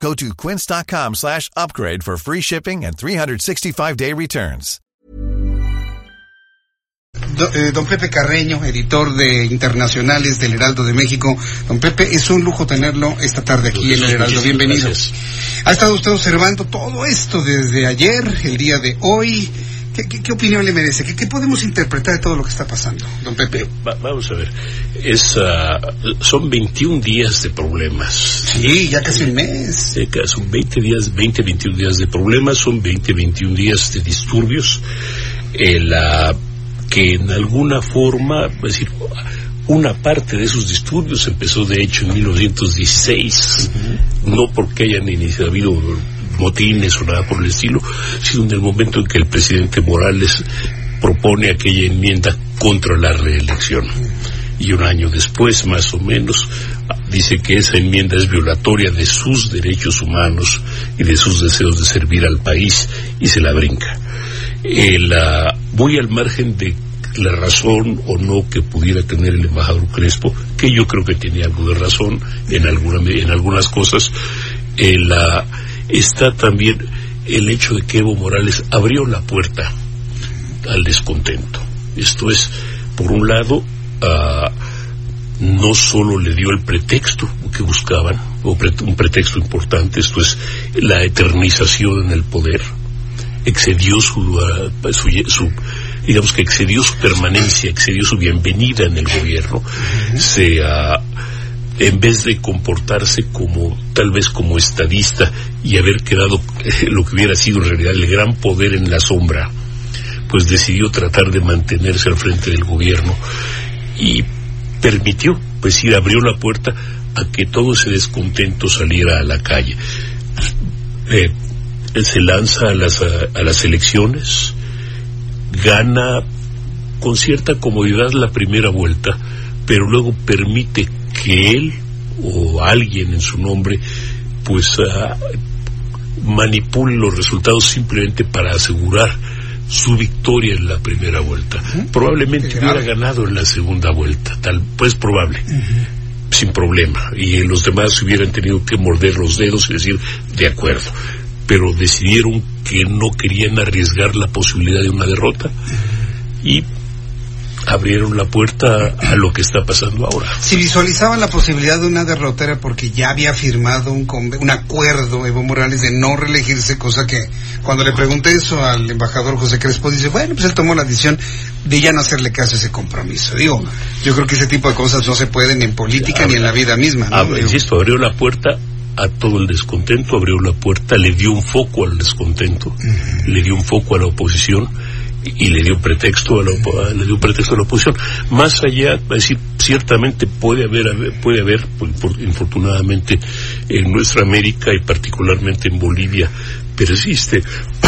Go to quince.com slash upgrade for free shipping and 365-day returns. Do- eh, Don Pepe Carreño, editor de internacionales del Heraldo de México. Don Pepe, es un lujo tenerlo esta tarde aquí en el Heraldo. Bienvenido. gracias. Ha estado usted observando todo esto desde ayer, el día de hoy. ¿Qué, qué- qué opinión le merece? ¿Qué, qué podemos interpretar de todo lo que está pasando, don Pepe? Va- vamos a ver, es, ah, son 21 días de problemas. Sí, ya casi un mes. Eh, Son 20 días, 20, 21 días de problemas, son 20, 21 días de disturbios, eh, la- que en alguna forma, es decir, una parte de esos disturbios empezó de hecho en 1916, no porque hayan iniciado, habido motines o nada por el estilo, sino en el momento en que el presidente Morales propone aquella enmienda contra la reelección. Y un año después, más o menos, dice que esa enmienda es violatoria de sus derechos humanos y de sus deseos de servir al país y se la brinca. Eh, muy al margen de la razón o no que pudiera tener el embajador Crespo, que yo creo que tenía algo de razón en, en algunas cosas, eh, está también el hecho de que Evo Morales abrió la puerta al descontento. Esto es, por un lado, no solo le dio el pretexto que buscaban, o un pretexto importante, esto es la eternización en el poder, excedió su, ah, su, su- digamos que excedió su permanencia, excedió su bienvenida en el gobierno, se en vez de comportarse como tal vez como estadista y haber quedado eh, lo que hubiera sido en realidad el gran poder en la sombra, pues decidió tratar de mantenerse al frente del gobierno y permitió, pues ir abrió la puerta a que todo ese descontento saliera a la calle. Eh, se lanza a las, a, a las elecciones, gana con cierta comodidad la primera vuelta, pero luego permite que él o alguien en su nombre pues ah, manipule los resultados simplemente para asegurar su victoria en la primera vuelta. Probablemente Qué hubiera grave. ganado en la segunda vuelta, tal pues probable. Sin problema. Y los demás hubieran tenido que morder los dedos y decir, de acuerdo. Pero decidieron que no querían arriesgar la posibilidad de una derrota y abrieron la puerta a lo que está pasando ahora. Si visualizaban la posibilidad de una derrota era porque ya había firmado un, un acuerdo Evo Morales de no reelegirse, cosa que cuando le pregunté eso al embajador José Crespo dice, bueno, pues él tomó la decisión de ya no hacerle caso a ese compromiso. Digo, yo creo que ese tipo de cosas no se pueden en política ni en la vida misma. ¿no? Digo, insisto, abrió la puerta a todo el descontento, abrió la puerta, le dio un foco al descontento, le dio un foco a la oposición y, le dio pretexto a la a- le dio pretexto a la oposición. Más allá, es decir, ciertamente puede haber, puede haber, por- por- infortunadamente, en nuestra América y particularmente en Bolivia, persiste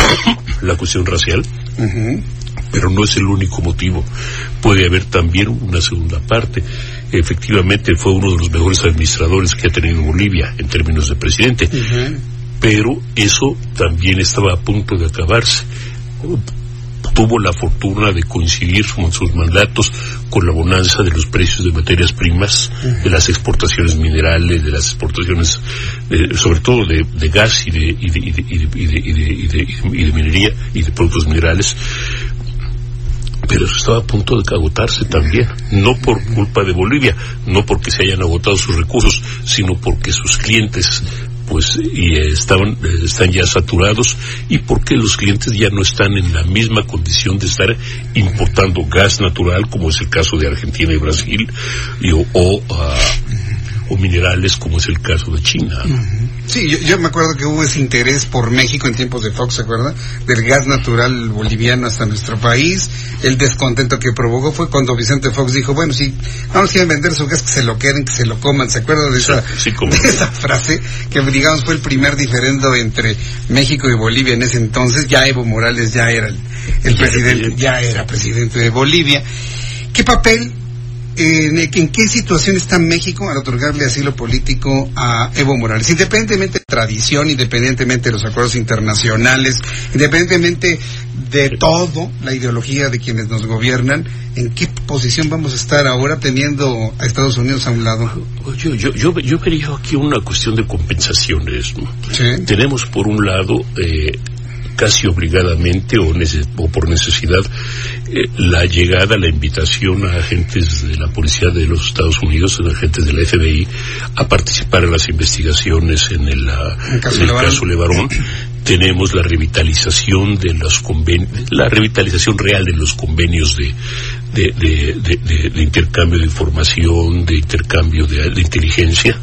la cuestión racial pero no es el único motivo. Puede haber también una segunda parte. Efectivamente fue uno de los mejores administradores que ha tenido Bolivia en términos de presidente, pero eso también estaba a punto de acabarse. Tuvo la fortuna de coincidir con sus mandatos con la bonanza de los precios de materias primas, de las exportaciones minerales, de las exportaciones, eh, sobre todo de, de gas de, de, de- de- de- de- y de- y de minería y de productos minerales. Pero eso estaba a punto de agotarse también, no por culpa de Bolivia, no porque se hayan agotado sus recursos, sino porque sus clientes pues y, estaban están ya saturados y porque los clientes ya no están en la misma condición de estar importando gas natural como es el caso de Argentina y Brasil y, o, o, ah, o minerales como es el caso de China. Sí, yo, me acuerdo que hubo ese interés por México en tiempos de Fox, ¿se acuerda? Del gas natural boliviano hasta nuestro país. El descontento que provocó fue cuando Vicente Fox dijo, bueno, si no nos quieren vender su gas, que se lo queden, que se lo coman. ¿Se acuerda de esa, de esa frase? Que digamos fue el primer diferendo entre México y Bolivia en ese entonces. Ya Evo Morales ya era el, presidente, ya era presidente de Bolivia. ¿Qué papel en, qué situación está México al otorgarle asilo político a Evo Morales, independientemente de tradición, independientemente de los acuerdos internacionales, independientemente de todo, la ideología de quienes nos gobiernan, ¿en qué posición vamos a estar ahora teniendo a Estados Unidos a un lado? Yo, yo, yo, yo vería aquí una cuestión de compensaciones. Tenemos por un lado eh, casi obligadamente o, por necesidad eh, la llegada, la invitación a agentes de la policía de los Estados Unidos, a agentes de la FBI, a participar en las investigaciones en el, caso, Levarón. Tenemos la revitalización de los convenios, la revitalización real de los convenios de, de, intercambio de información, de intercambio de, inteligencia.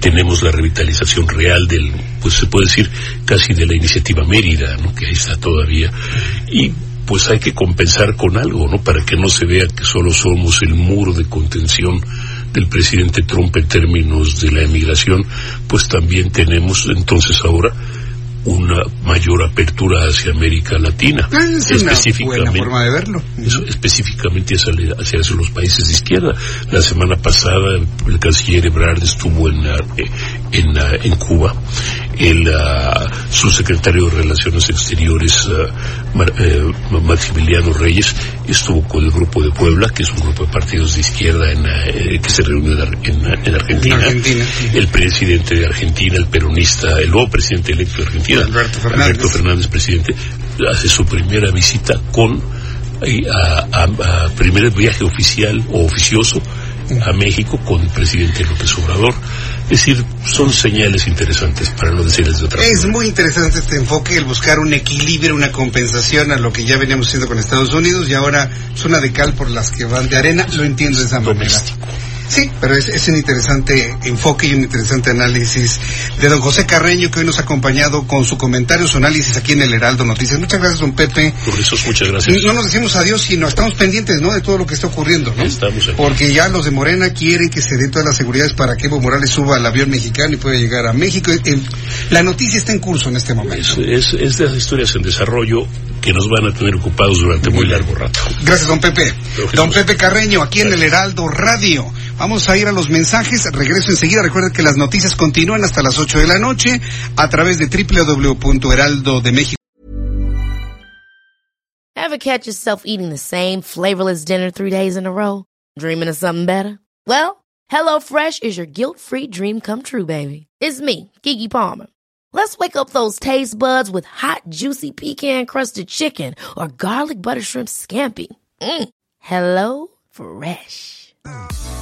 Tenemos la revitalización real del, pues se puede decir, casi de la iniciativa Mérida, ¿no? que ahí está todavía. Y pues hay que compensar con algo, ¿no? Para que no se vea que solo somos el muro de contención del presidente Trump en términos de la emigración, pues también tenemos entonces ahora una mayor apertura hacia América Latina. Ah, es específicamente, una forma de verlo. específicamente hacia, hacia, los países de izquierda. La semana pasada el canciller Ebrard estuvo en, en, en Cuba. El uh, subsecretario de Relaciones Exteriores, uh, eh, Maximiliano Reyes, estuvo con el Grupo de Puebla, que es un grupo de partidos de izquierda en, eh, que se reúne en, Argentina. El presidente de Argentina, el peronista, el nuevo presidente electo de Argentina, Alberto Fernández. presidente, hace su primera visita con eh, a, primer viaje oficial o oficioso a México con el presidente López Obrador. Es decir, son señales interesantes, para no decirles de otra Es muy interesante este enfoque, el buscar un equilibrio, una compensación a lo que ya veníamos haciendo con Estados Unidos y ahora zona de cal por las que van de arena, lo entiendo de esa manera. Sí, pero es, un interesante enfoque y un interesante análisis de don José Carreño, que hoy nos ha acompañado con su comentario, su análisis aquí en el Heraldo Noticias. Muchas gracias, don Pepe. Por eso, muchas gracias. no nos decimos adiós, sino estamos pendientes, ¿no?, de todo lo que está ocurriendo, ¿no? Estamos Porque ya los de Morena quieren que se dé todas las seguridades para que Evo Morales suba al avión mexicano y pueda llegar a México. la noticia está en curso en este momento. Es, es, de las historias en desarrollo que nos van a tener ocupados durante muy largo rato. Gracias, don Pepe. Don Pepe Carreño, aquí en el Heraldo Radio. Vamos a ir a los mensajes. Regreso enseguida. Recuerden que las noticias continúan hasta las 8 de la noche a través de www.heraldodemexico. Ever catch yourself eating the same flavorless dinner three days in a row? Dreaming of something better? Well, HelloFresh is your guilt-free dream come true, baby. It's me, Kiki Palmer. Let's wake up those taste buds with hot, juicy pecan-crusted chicken or garlic butter shrimp scampi. Mm. Hello Fresh.